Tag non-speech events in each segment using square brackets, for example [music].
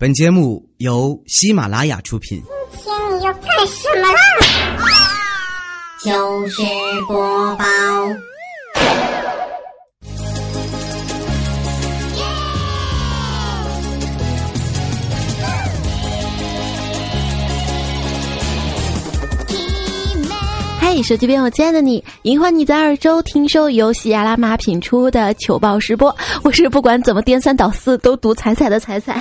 本节目由喜马拉雅出品。今天你要干什么啦？就是播报。嗨，手机边我亲爱的你，迎欢你在二周听收由喜马拉雅品出的糗报时播，我是不管怎么颠三倒四都读彩彩的彩彩。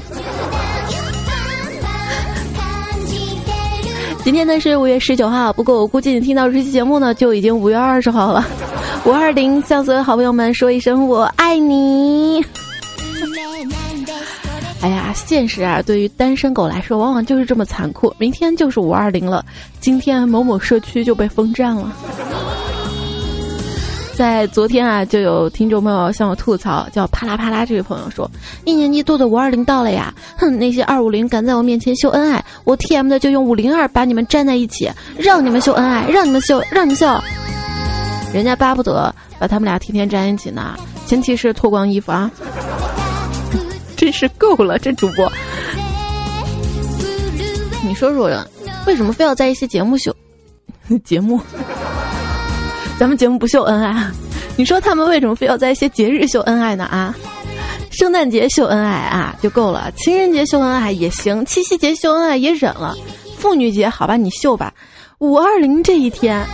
今天呢是五月十九号，不过我估计你听到这期节目呢就已经五月二十号了。五二零向所有好朋友们说一声我爱你。哎呀，现实啊，对于单身狗来说，往往就是这么残酷。明天就是五二零了，今天某某社区就被封站了。在昨天啊，就有听众朋友向我吐槽，叫啪啦啪啦这位朋友说，一年一度的五二零到了呀，哼，那些二五零敢在我面前秀恩爱，我 T M 的就用五零二把你们粘在一起，让你们秀恩爱，让你们秀，让你们秀。人家巴不得把他们俩天天粘一起呢，前提是脱光衣服啊。[laughs] 真是够了，这主播，你说说，为什么非要在一些节目秀节目？咱们节目不秀恩爱？你说他们为什么非要在一些节日秀恩爱呢？啊，圣诞节秀恩爱啊就够了，情人节秀恩爱也行，七夕节秀恩爱也忍了，妇女节好吧你秀吧，五二零这一天，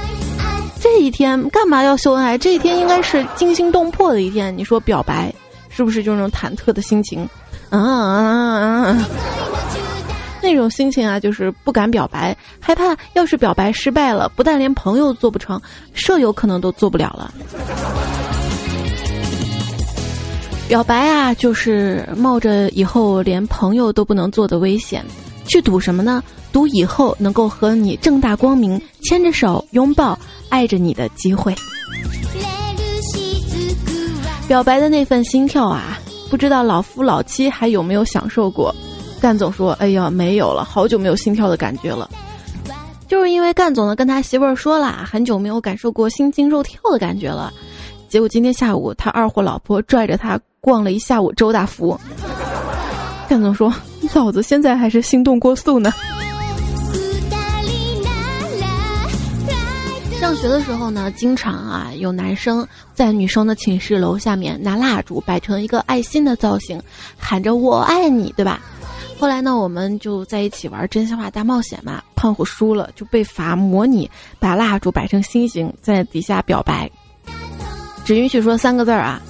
这一天干嘛要秀恩爱？这一天应该是惊心动魄的一天，你说表白？是不是就那种忐忑的心情？啊啊啊！那种心情啊，就是不敢表白，害怕要是表白失败了，不但连朋友做不成，舍友可能都做不了了。表白啊，就是冒着以后连朋友都不能做的危险，去赌什么呢？赌以后能够和你正大光明牵着手拥抱爱着你的机会。表白的那份心跳啊，不知道老夫老妻还有没有享受过？干总说：“哎呀，没有了，好久没有心跳的感觉了。”就是因为干总呢跟他媳妇儿说了，很久没有感受过心惊肉跳的感觉了。结果今天下午，他二货老婆拽着他逛了一下午周大福。干总说：“老子现在还是心动过速呢。[laughs] ”上学的时候呢，经常啊有男生在女生的寝室楼下面拿蜡烛摆成一个爱心的造型，喊着“我爱你”，对吧？后来呢，我们就在一起玩真心话大冒险嘛。胖虎输了就被罚模拟把蜡烛摆成心形，在底下表白，只允许说三个字儿啊。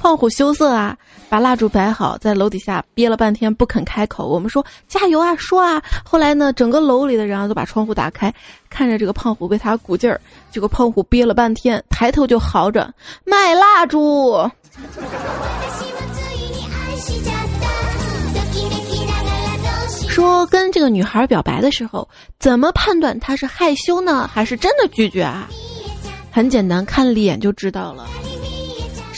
胖虎羞涩啊，把蜡烛摆好，在楼底下憋了半天不肯开口。我们说加油啊，说啊。后来呢，整个楼里的人啊都把窗户打开，看着这个胖虎为他鼓劲儿。结果胖虎憋了半天，抬头就嚎着卖蜡烛。说跟这个女孩表白的时候，怎么判断她是害羞呢，还是真的拒绝啊？很简单，看脸就知道了。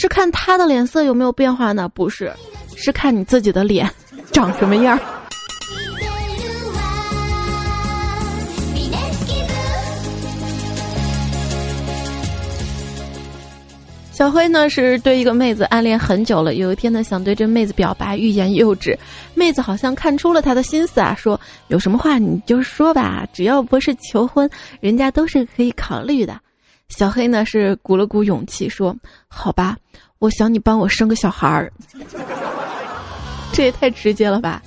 是看他的脸色有没有变化呢？不是，是看你自己的脸长什么样。小辉呢是对一个妹子暗恋很久了，有一天呢想对这妹子表白，欲言又止。妹子好像看出了他的心思啊，说有什么话你就说吧，只要不是求婚，人家都是可以考虑的。小黑呢是鼓了鼓勇气说：“好吧，我想你帮我生个小孩儿。[laughs] ”这也太直接了吧！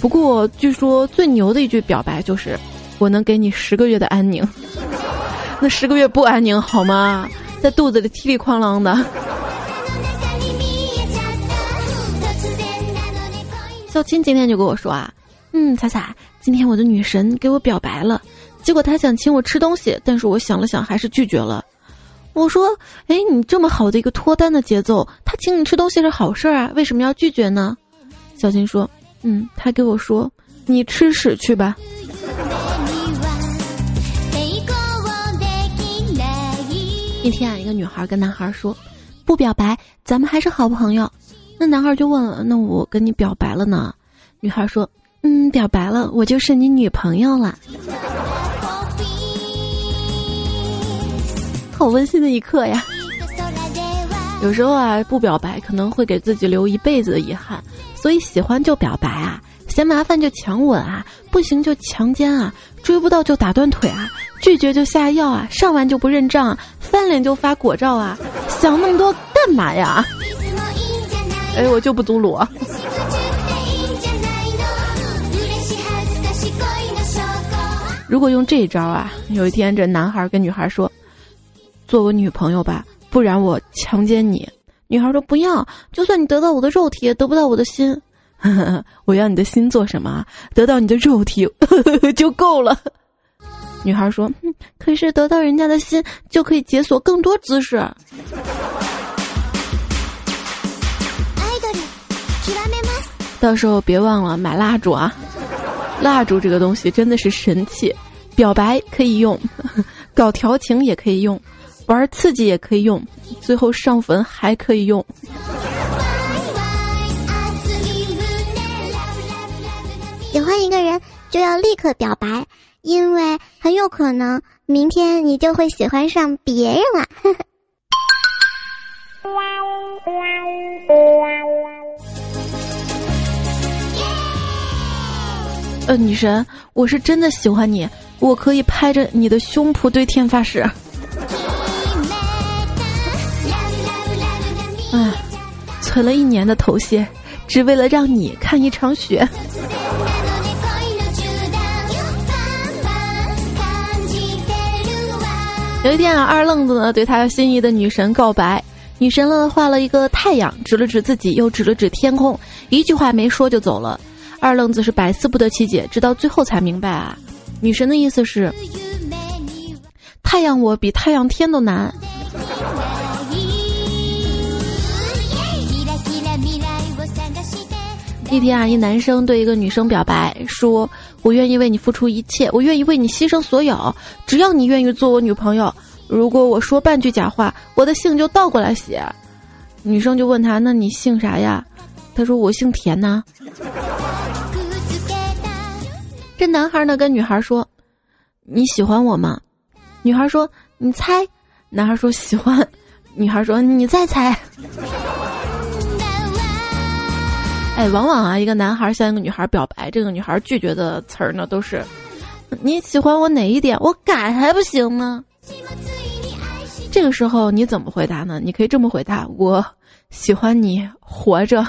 不过据说最牛的一句表白就是：“我能给你十个月的安宁。[laughs] ”那十个月不安宁好吗？在肚子里踢里哐啷的。小青今天就跟我说啊，嗯，彩彩，今天我的女神给我表白了，结果他想请我吃东西，但是我想了想还是拒绝了。我说，哎，你这么好的一个脱单的节奏，他请你吃东西是好事啊，为什么要拒绝呢？小青说，嗯，他给我说，你吃屎去吧。一天啊，一个女孩跟男孩说：“不表白，咱们还是好朋友。”那男孩就问了：“那我跟你表白了呢？”女孩说：“嗯，表白了，我就是你女朋友了。”好温馨的一刻呀！[laughs] 有时候啊，不表白可能会给自己留一辈子的遗憾，所以喜欢就表白啊，嫌麻烦就强吻啊，不行就强奸啊，追不到就打断腿啊，拒绝就下药啊，上完就不认账啊，翻脸就发果照啊，想那么多干嘛呀？[laughs] 哎，我就不读鲁。[laughs] 如果用这一招啊，有一天这男孩跟女孩说：“做我女朋友吧，不然我强奸你。”女孩说：“不要，就算你得到我的肉体，也得不到我的心。[laughs] 我要你的心做什么？得到你的肉体 [laughs] 就够了。”女孩说：“可是得到人家的心，就可以解锁更多姿势。”到时候别忘了买蜡烛啊！蜡烛这个东西真的是神器，表白可以用，[laughs] 搞调情也可以用，玩刺激也可以用，最后上坟还可以用。喜欢一个人就要立刻表白，因为很有可能明天你就会喜欢上别人了。[laughs] 呃，女神，我是真的喜欢你，我可以拍着你的胸脯对天发誓。哎，存了一年的头屑，只为了让你看一场雪。有一天啊，二愣子呢对他心仪的女神告白，女神呢画了一个太阳，指了指自己，又指了指天空，一句话没说就走了。二愣子是百思不得其解，直到最后才明白啊，女神的意思是，太阳我比太阳天都难。一天啊，一男生对一个女生表白，说：“我愿意为你付出一切，我愿意为你牺牲所有，只要你愿意做我女朋友。如果我说半句假话，我的姓就倒过来写。”女生就问他：“那你姓啥呀？”他说：“我姓田呐。”这男孩呢跟女孩说：“你喜欢我吗？”女孩说：“你猜。”男孩说：“喜欢。”女孩说：“你再猜。”哎，往往啊，一个男孩向一个女孩表白，这个女孩拒绝的词儿呢，都是：“你喜欢我哪一点？我改还不行吗？”这个时候你怎么回答呢？你可以这么回答：“我喜欢你活着。”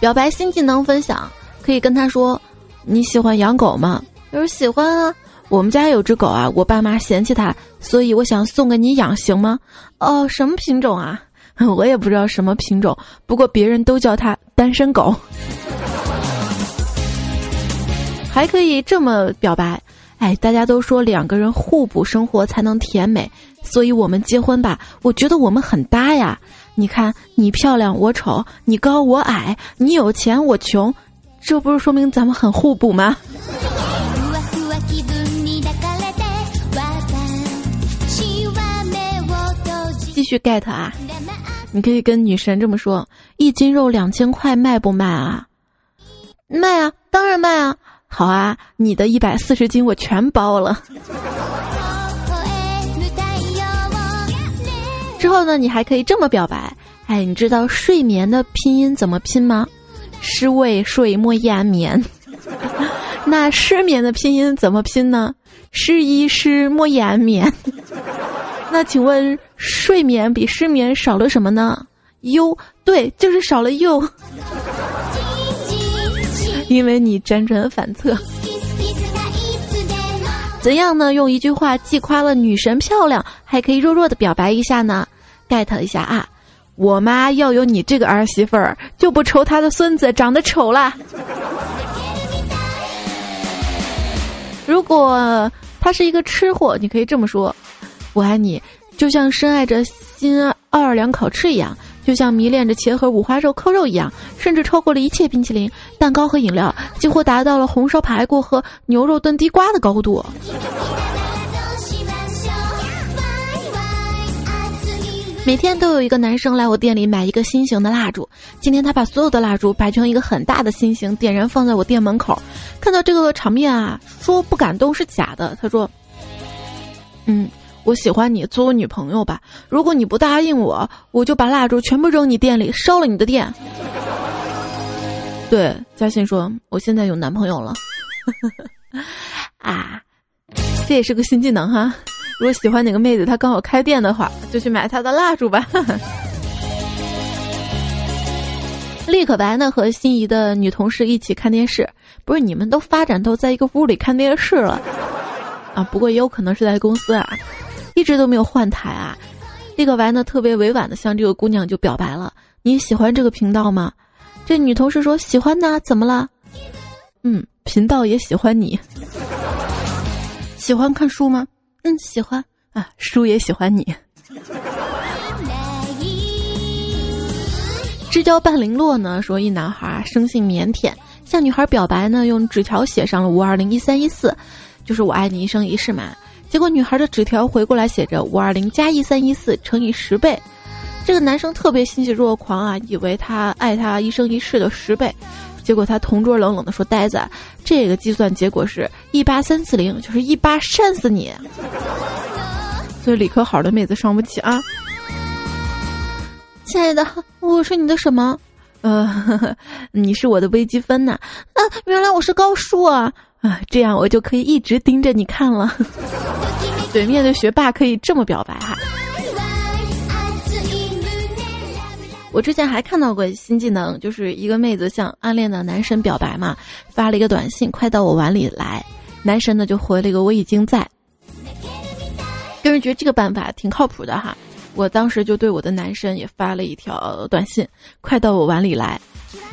表白新技能分享，可以跟他说：“你喜欢养狗吗？”他说：“喜欢啊，我们家有只狗啊，我爸妈嫌弃它，所以我想送给你养，行吗？”哦，什么品种啊？[laughs] 我也不知道什么品种，不过别人都叫它单身狗。[laughs] 还可以这么表白：“哎，大家都说两个人互补，生活才能甜美，所以我们结婚吧。我觉得我们很搭呀。”你看，你漂亮我丑，你高我矮，你有钱我穷，这不是说明咱们很互补吗？续 get 啊！你可以跟女神这么说：一斤肉两千块，卖不卖啊？卖啊，当然卖啊！好啊，你的一百四十斤我全包了。之后呢，你还可以这么表白，哎，你知道睡眠的拼音怎么拼吗？失未睡莫言眠。[laughs] 那失眠的拼音怎么拼呢？失一失莫言眠。那请问睡眠比失眠少了什么呢？优，对，就是少了优。[laughs] 因为你辗转反侧。怎样呢？用一句话既夸了女神漂亮，还可以弱弱的表白一下呢？get 一下啊！我妈要有你这个儿媳妇儿，就不愁她的孙子长得丑啦。如果他是一个吃货，你可以这么说：我爱你，就像深爱着新奥尔良烤翅一样，就像迷恋着茄盒五花肉扣肉一样，甚至超过了一切冰淇淋、蛋糕和饮料，几乎达到了红烧排骨和牛肉炖地瓜的高度。每天都有一个男生来我店里买一个心形的蜡烛。今天他把所有的蜡烛摆成一个很大的心形，点燃放在我店门口。看到这个场面啊，说不感动是假的。他说：“嗯，我喜欢你，做我女朋友吧。如果你不答应我，我就把蜡烛全部扔你店里，烧了你的店。”对，嘉欣说：“我现在有男朋友了。[laughs] ”啊，这也是个新技能哈。如果喜欢哪个妹子，她刚好开店的话，就去买她的蜡烛吧。[laughs] 立可白呢和心仪的女同事一起看电视，不是你们都发展到在一个屋里看电视了啊？不过也有可能是在公司啊，一直都没有换台啊。立可白呢特别委婉的向这个姑娘就表白了：“你喜欢这个频道吗？”这女同事说：“喜欢呢，怎么了？”嗯，频道也喜欢你。喜欢看书吗？嗯，喜欢啊，书也喜欢你。知交半零落呢，说一男孩生性腼腆，向女孩表白呢，用纸条写上了五二零一三一四，就是我爱你一生一世嘛。结果女孩的纸条回过来写着五二零加一三一四乘以十倍，这个男生特别欣喜若狂啊，以为他爱他一生一世的十倍，结果他同桌冷冷的说：“呆子，这个计算结果是一八三四零，就是一八扇死你。”所以理科好的妹子伤不起啊。亲爱的，我是你的什么？呃，[laughs] 你是我的微积分呐。啊，原来我是高数啊！啊，这样我就可以一直盯着你看了。[laughs] 对面的学霸可以这么表白哈。我之前还看到过新技能，就是一个妹子向暗恋的男神表白嘛，发了一个短信：“快到我碗里来。”男神呢就回了一个“我已经在”。个人觉得这个办法挺靠谱的哈。我当时就对我的男神也发了一条短信：“快到我碗里来。”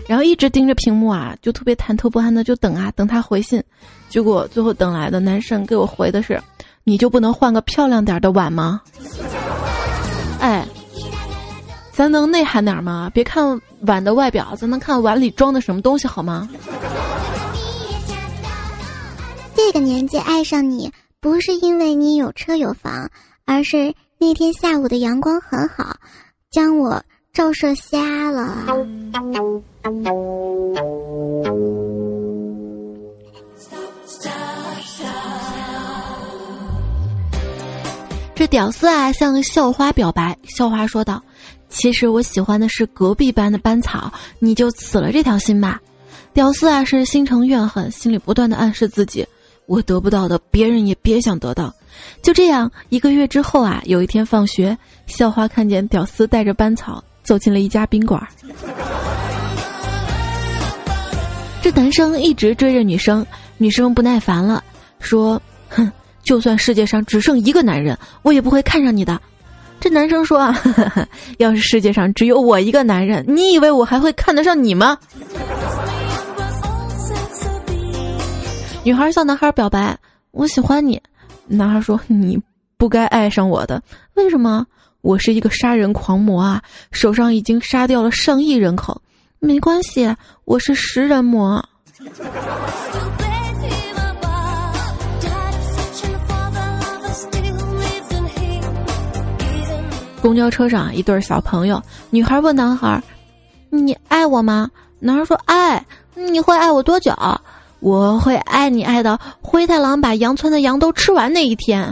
然后一直盯着屏幕啊，就特别忐忑不安的就等啊等他回信。结果最后等来的男生给我回的是：“你就不能换个漂亮点的碗吗？”哎，咱能内涵点吗？别看碗的外表，咱能看碗里装的什么东西好吗？这个年纪爱上你，不是因为你有车有房，而是。那天下午的阳光很好，将我照射瞎了。这屌丝啊，向校花表白。校花说道：“其实我喜欢的是隔壁班的班草，你就死了这条心吧。”屌丝啊，是心生怨恨，心里不断的暗示自己：我得不到的，别人也别想得到。就这样，一个月之后啊，有一天放学，校花看见屌丝带着班草走进了一家宾馆。这男生一直追着女生，女生不耐烦了，说：“哼，就算世界上只剩一个男人，我也不会看上你的。”这男生说：“啊，[laughs] 要是世界上只有我一个男人，你以为我还会看得上你吗？”女孩向男孩表白：“我喜欢你。”男孩说：“你不该爱上我的，为什么？我是一个杀人狂魔啊，手上已经杀掉了上亿人口。没关系，我是食人魔。”公交车上，一对小朋友，女孩问男孩：“你爱我吗？”男孩说：“爱。”你会爱我多久？我会爱你爱到灰太狼把羊村的羊都吃完那一天。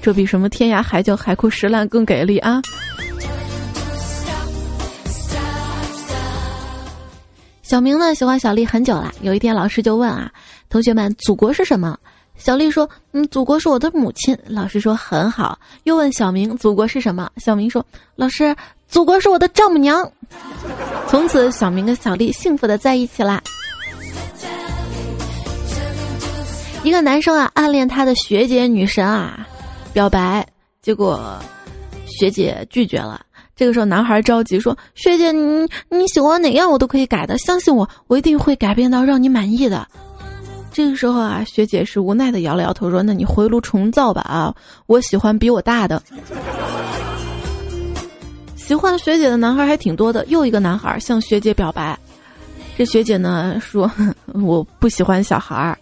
这比什么天涯海角海枯石烂更给力啊！小明呢喜欢小丽很久了，有一天老师就问啊，同学们，祖国是什么？小丽说，嗯，祖国是我的母亲。老师说很好，又问小明，祖国是什么？小明说，老师。祖国是我的丈母娘，从此小明跟小丽幸福的在一起啦。一个男生啊，暗恋他的学姐女神啊，表白，结果学姐拒绝了。这个时候，男孩着急说：“学姐，你你喜欢哪样我都可以改的，相信我，我一定会改变到让你满意的。”这个时候啊，学姐是无奈的摇了摇头说：“那你回炉重造吧啊，我喜欢比我大的。[laughs] ”喜欢学姐的男孩还挺多的，又一个男孩向学姐表白，这学姐呢说我不喜欢小孩儿，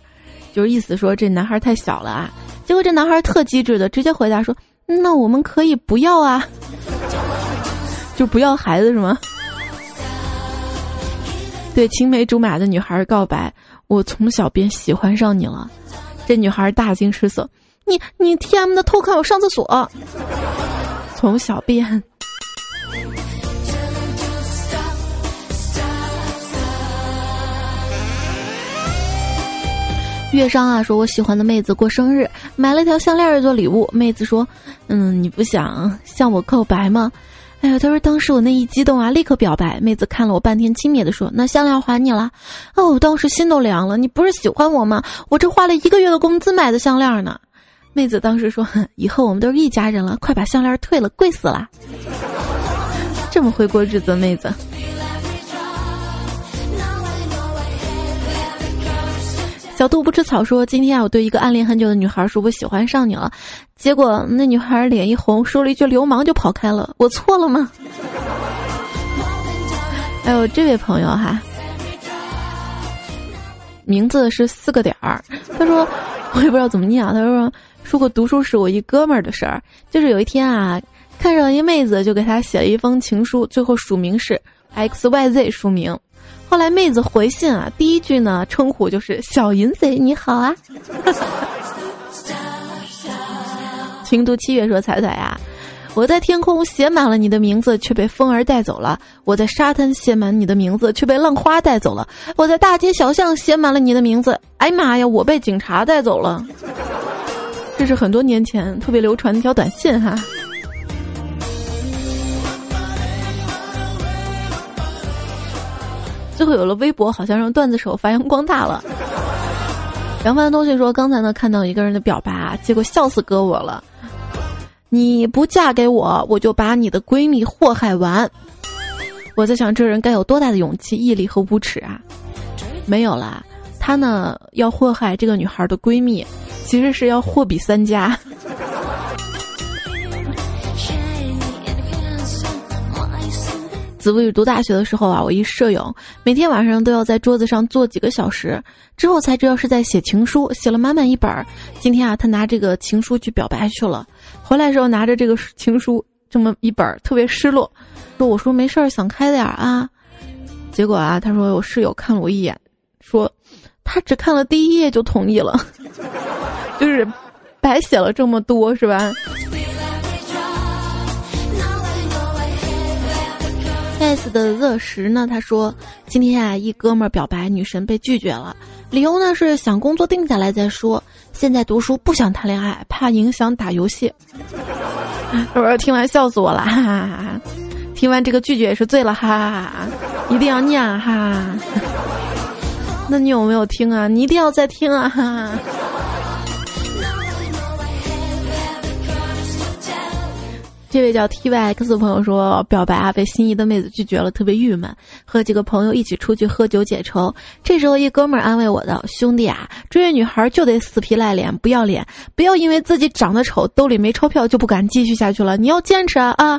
就是意思说这男孩太小了啊。结果这男孩特机智的直接回答说，那我们可以不要啊，就不要孩子是吗？对青梅竹马的女孩告白，我从小便喜欢上你了。这女孩大惊失色：“你你 T M 的偷看我上厕所，从小便。”月商啊，说我喜欢的妹子过生日，买了条项链做礼物。妹子说：“嗯，你不想向我告白吗？”哎呀，他说当时我那一激动啊，立刻表白。妹子看了我半天，轻蔑的说：“那项链还你了。”哦，我当时心都凉了。你不是喜欢我吗？我这花了一个月的工资买的项链呢。妹子当时说：“以后我们都是一家人了，快把项链退了，贵死了。”这么会过日子，妹子。小杜不吃草说：“今天啊，我对一个暗恋很久的女孩说我喜欢上你了，结果那女孩脸一红，说了一句‘流氓’就跑开了。我错了吗？” [laughs] 还有这位朋友哈，名字是四个点儿。他说：“我也不知道怎么念啊。”他说：“说过读书是我一哥们儿的事儿，就是有一天啊，看上一妹子，就给他写了一封情书，最后署名是 X Y Z 署名。”后来妹子回信啊，第一句呢称呼就是小淫贼你好啊。情读七月说彩彩呀，我在天空写满了你的名字，却被风儿带走了；我在沙滩写满你的名字，却被浪花带走了；我在大街小巷写满了你的名字，哎妈呀，我被警察带走了。这是很多年前特别流传的一条短信哈。最后有了微博，好像让段子手发扬光大了。杨帆东西说：“刚才呢看到一个人的表白，结果笑死哥我了。你不嫁给我，我就把你的闺蜜祸害完。”我在想，这人该有多大的勇气、毅力和无耻啊！没有啦，他呢要祸害这个女孩的闺蜜，其实是要货比三家。子不语读大学的时候啊，我一舍友每天晚上都要在桌子上坐几个小时，之后才知道是在写情书，写了满满一本。今天啊，他拿这个情书去表白去了，回来时候拿着这个情书这么一本，特别失落，说：“我说没事儿，想开点儿啊。”结果啊，他说我室友看了我一眼，说他只看了第一页就同意了，[laughs] 就是白写了这么多，是吧？S 的乐时呢？他说：“今天啊，一哥们儿表白，女神被拒绝了，理由呢是想工作定下来再说。现在读书不想谈恋爱，怕影响打游戏。[laughs] ”我说听完笑死我了，哈哈哈！听完这个拒绝也是醉了，哈哈哈！一定要念哈！那你有没有听啊？你一定要再听啊！哈这位叫 T Y X 的朋友说，表白啊被心仪的妹子拒绝了，特别郁闷。和几个朋友一起出去喝酒解愁，这时候一哥们儿安慰我道：“兄弟啊，追女孩就得死皮赖脸，不要脸，不要因为自己长得丑，兜里没钞票就不敢继续下去了。你要坚持啊啊！”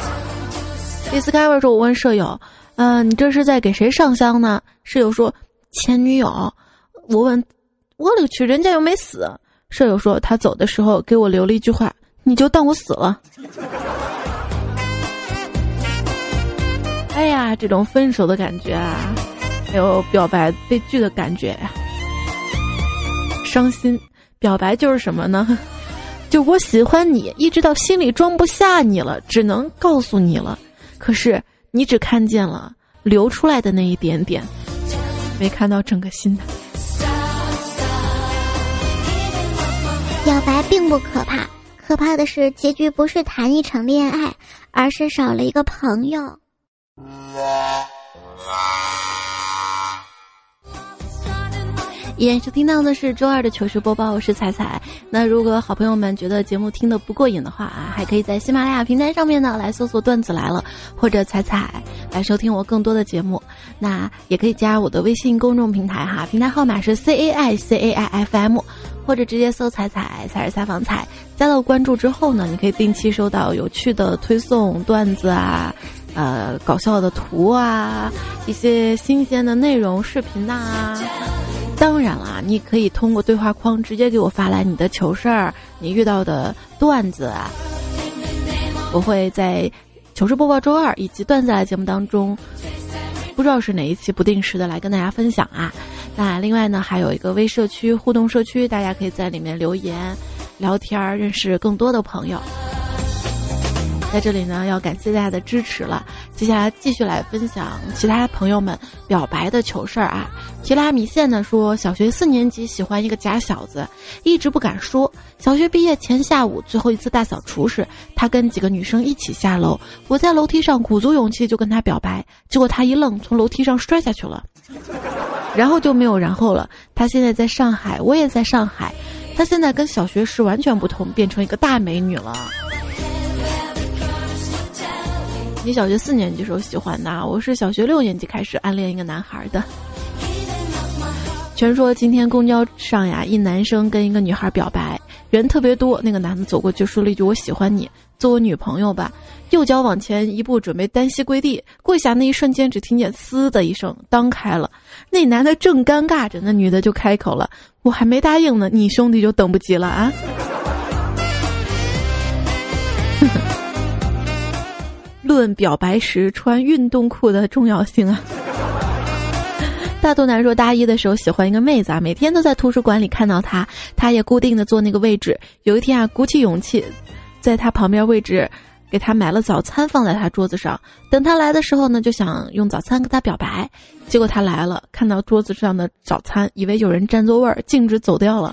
[laughs] Discover 说：“我问舍友，嗯，你这是在给谁上香呢？”舍友说：“前女友。”我问：“我勒个去，人家又没死。”舍友说：“他走的时候给我留了一句话。”你就当我死了。哎呀，这种分手的感觉啊，还有表白被拒的感觉呀，伤心。表白就是什么呢？[laughs] 就我喜欢你，一直到心里装不下你了，只能告诉你了。可是你只看见了流出来的那一点点，没看到整个心的。表白并不可怕。可怕的是，结局不是谈一场恋爱，而是少了一个朋友。依然收听到的是周二的糗事播报，我是彩彩。那如果好朋友们觉得节目听得不过瘾的话啊，还可以在喜马拉雅平台上面呢来搜索“段子来了”或者“彩彩”来收听我更多的节目。那也可以加我的微信公众平台哈，平台号码是 C A I C A I F M，或者直接搜“彩彩彩是采访彩”。加到关注之后呢，你可以定期收到有趣的推送、段子啊，呃，搞笑的图啊，一些新鲜的内容、视频呐。当然啦，你可以通过对话框直接给我发来你的糗事儿，你遇到的段子啊，我会在糗事播报周二以及段子来节目当中，不知道是哪一期不定时的来跟大家分享啊。那另外呢，还有一个微社区互动社区，大家可以在里面留言、聊天，认识更多的朋友。在这里呢，要感谢大家的支持了。接下来继续来分享其他朋友们表白的糗事儿啊。提拉米线呢说，小学四年级喜欢一个假小子，一直不敢说。小学毕业前下午，最后一次大扫除时，他跟几个女生一起下楼，我在楼梯上鼓足勇气就跟他表白，结果他一愣，从楼梯上摔下去了，然后就没有然后了。他现在在上海，我也在上海，他现在跟小学时完全不同，变成一个大美女了。你小学四年级时候喜欢的，我是小学六年级开始暗恋一个男孩的。全说今天公交上呀，一男生跟一个女孩表白，人特别多，那个男的走过去说了一句“我喜欢你，做我女朋友吧”。右脚往前一步，准备单膝跪地，跪下那一瞬间，只听见“嘶”的一声，裆开了。那男的正尴尬着，那女的就开口了：“我还没答应呢，你兄弟就等不及了啊！”论表白时穿运动裤的重要性啊！[laughs] 大肚腩说，大一的时候喜欢一个妹子啊，每天都在图书馆里看到她，她也固定的坐那个位置。有一天啊，鼓起勇气，在她旁边位置给她买了早餐，放在她桌子上。等她来的时候呢，就想用早餐跟她表白。结果她来了，看到桌子上的早餐，以为有人占座位儿，径直走掉了。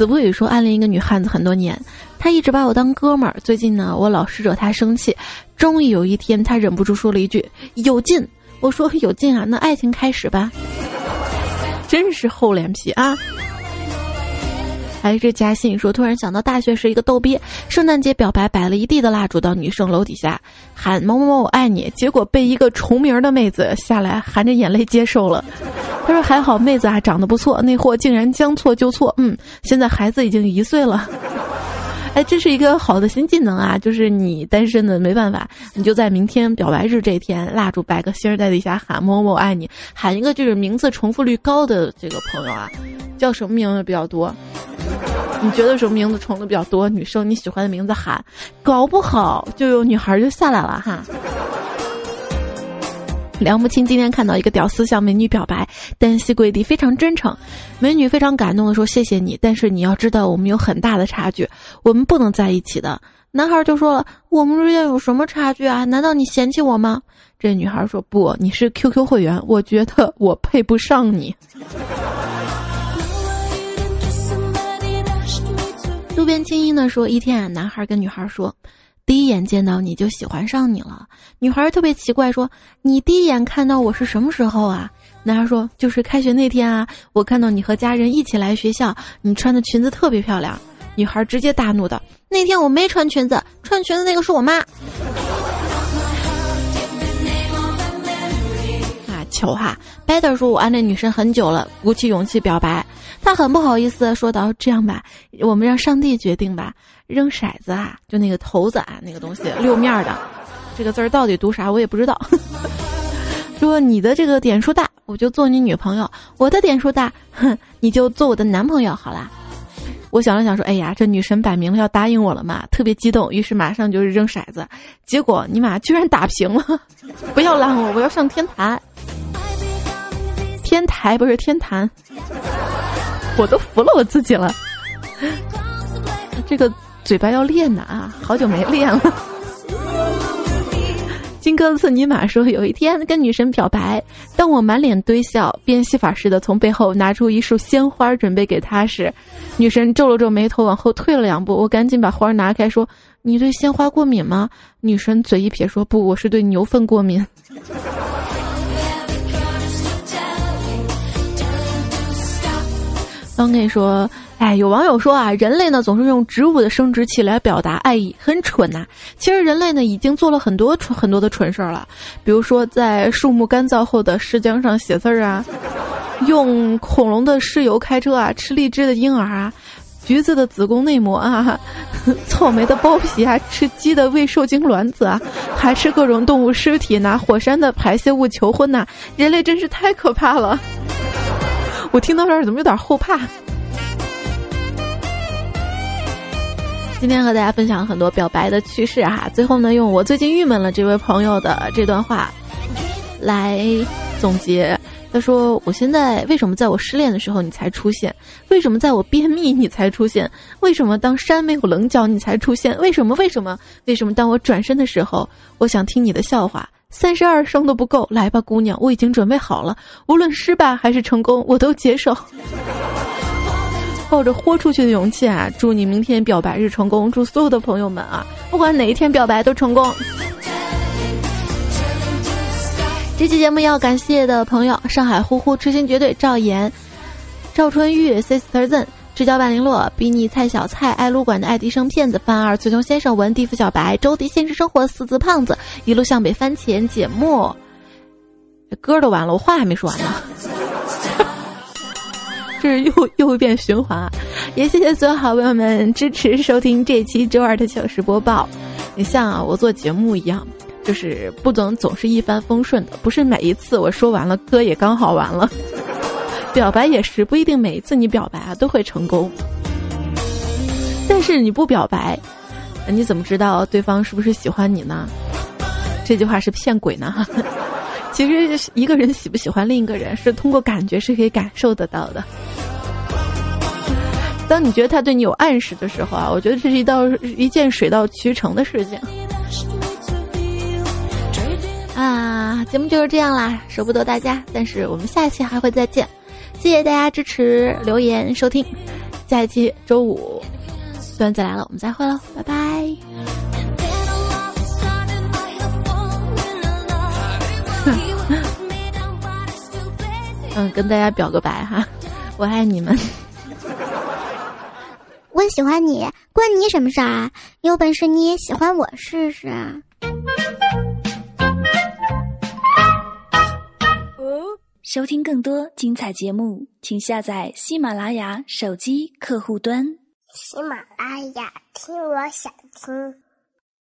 子不语说暗恋一个女汉子很多年，她一直把我当哥们儿。最近呢，我老是惹她生气，终于有一天，她忍不住说了一句：“有劲。”我说：“有劲啊，那爱情开始吧。”真是厚脸皮啊！还是嘉信说，突然想到大学时一个逗逼，圣诞节表白摆了一地的蜡烛到女生楼底下喊某某某我爱你，结果被一个重名的妹子下来含着眼泪接受了。[laughs] 他说还好妹子啊长得不错，那货竟然将错就错。嗯，现在孩子已经一岁了。哎，这是一个好的新技能啊！就是你单身的没办法，你就在明天表白日这一天，蜡烛摆个心儿在底下喊某某爱你，喊一个就是名字重复率高的这个朋友啊，叫什么名字比较多？你觉得什么名字重的比较多？女生你喜欢的名字喊，搞不好就有女孩就下来了哈。[laughs] 梁木青今天看到一个屌丝向美女表白，单膝跪地，非常真诚。美女非常感动的说：“谢谢你，但是你要知道，我们有很大的差距，我们不能在一起的。”男孩就说了：“我们之间有什么差距啊？难道你嫌弃我吗？”这女孩说：“不，你是 QQ 会员，我觉得我配不上你。”路边青音呢说：“一天啊，男孩跟女孩说。”第一眼见到你就喜欢上你了，女孩特别奇怪说：“你第一眼看到我是什么时候啊？”男孩说：“就是开学那天啊，我看到你和家人一起来学校，你穿的裙子特别漂亮。”女孩直接大怒道：“那天我没穿裙子，穿裙子那个是我妈。”啊，求哈！Better 说：“我暗恋女生很久了，鼓起勇气表白，她很不好意思的说道：这样吧，我们让上帝决定吧。”扔骰子啊，就那个骰子啊，那个东西六面的，这个字儿到底读啥我也不知道。[laughs] 说你的这个点数大，我就做你女朋友；我的点数大，哼，你就做我的男朋友好啦。我想了想说，哎呀，这女神摆明了要答应我了嘛，特别激动，于是马上就是扔骰子，结果你妈居然打平了！[laughs] 不要拦我，我要上天坛。天台不是天坛，[laughs] 我都服了我自己了。这个。嘴巴要练的啊，好久没练了。[laughs] 金哥次尼玛说，有一天跟女神表白，当我满脸堆笑，变戏法似的从背后拿出一束鲜花准备给她时，女神皱了皱眉头，往后退了两步。我赶紧把花拿开，说：“你对鲜花过敏吗？”女神嘴一撇，说：“不，我是对牛粪过敏。”刚跟你说。哎，有网友说啊，人类呢总是用植物的生殖器来表达爱意，很蠢呐。其实人类呢已经做了很多蠢很多的蠢事儿了，比如说在树木干燥后的尸浆上写字儿啊，用恐龙的尸油开车啊，吃荔枝的婴儿啊，橘子的子宫内膜啊，[laughs] 草莓的剥皮啊，吃鸡的未受精卵子啊，还吃各种动物尸体，拿火山的排泄物求婚呐。人类真是太可怕了，[laughs] 我听到这儿怎么有点后怕？今天和大家分享很多表白的趣事哈，最后呢，用我最近郁闷了这位朋友的这段话来总结。他说：“我现在为什么在我失恋的时候你才出现？为什么在我便秘你才出现？为什么当山没有棱角你才出现？为什么？为什么？为什么？当我转身的时候，我想听你的笑话。三十二声都不够，来吧，姑娘，我已经准备好了。无论失败还是成功，我都接受。抱着豁出去的勇气啊！祝你明天表白日成功！祝所有的朋友们啊，不管哪一天表白都成功。”这期节目要感谢的朋友：上海呼呼、痴心绝对、赵岩、赵春玉、Sister Zen、直角板零落、比你蔡小蔡、爱撸管的爱迪生骗子、范二、翠琼先生、文地府小白、周迪、现实生活四字胖子、一路向北番茄、解墨。歌都完了，我话还没说完呢。这是又又一遍循环啊！也谢谢所有好朋友们支持收听这期周二的糗事播报。你像啊，我做节目一样。就是不能总是一帆风顺的，不是每一次我说完了歌也刚好完了。[laughs] 表白也是不一定每一次你表白啊都会成功，但是你不表白，你怎么知道对方是不是喜欢你呢？这句话是骗鬼呢。[laughs] 其实一个人喜不喜欢另一个人是通过感觉是可以感受得到的。当你觉得他对你有暗示的时候啊，我觉得这是一道一件水到渠成的事情。啊，节目就是这样啦，舍不得大家，但是我们下期还会再见，谢谢大家支持留言收听，下一期周五段子来了，我们再会喽，拜拜。[laughs] 嗯，跟大家表个白哈，我爱你们。我喜欢你，关你什么事儿啊？有本事你也喜欢我试试。收听更多精彩节目，请下载喜马拉雅手机客户端。喜马拉雅，听我想听。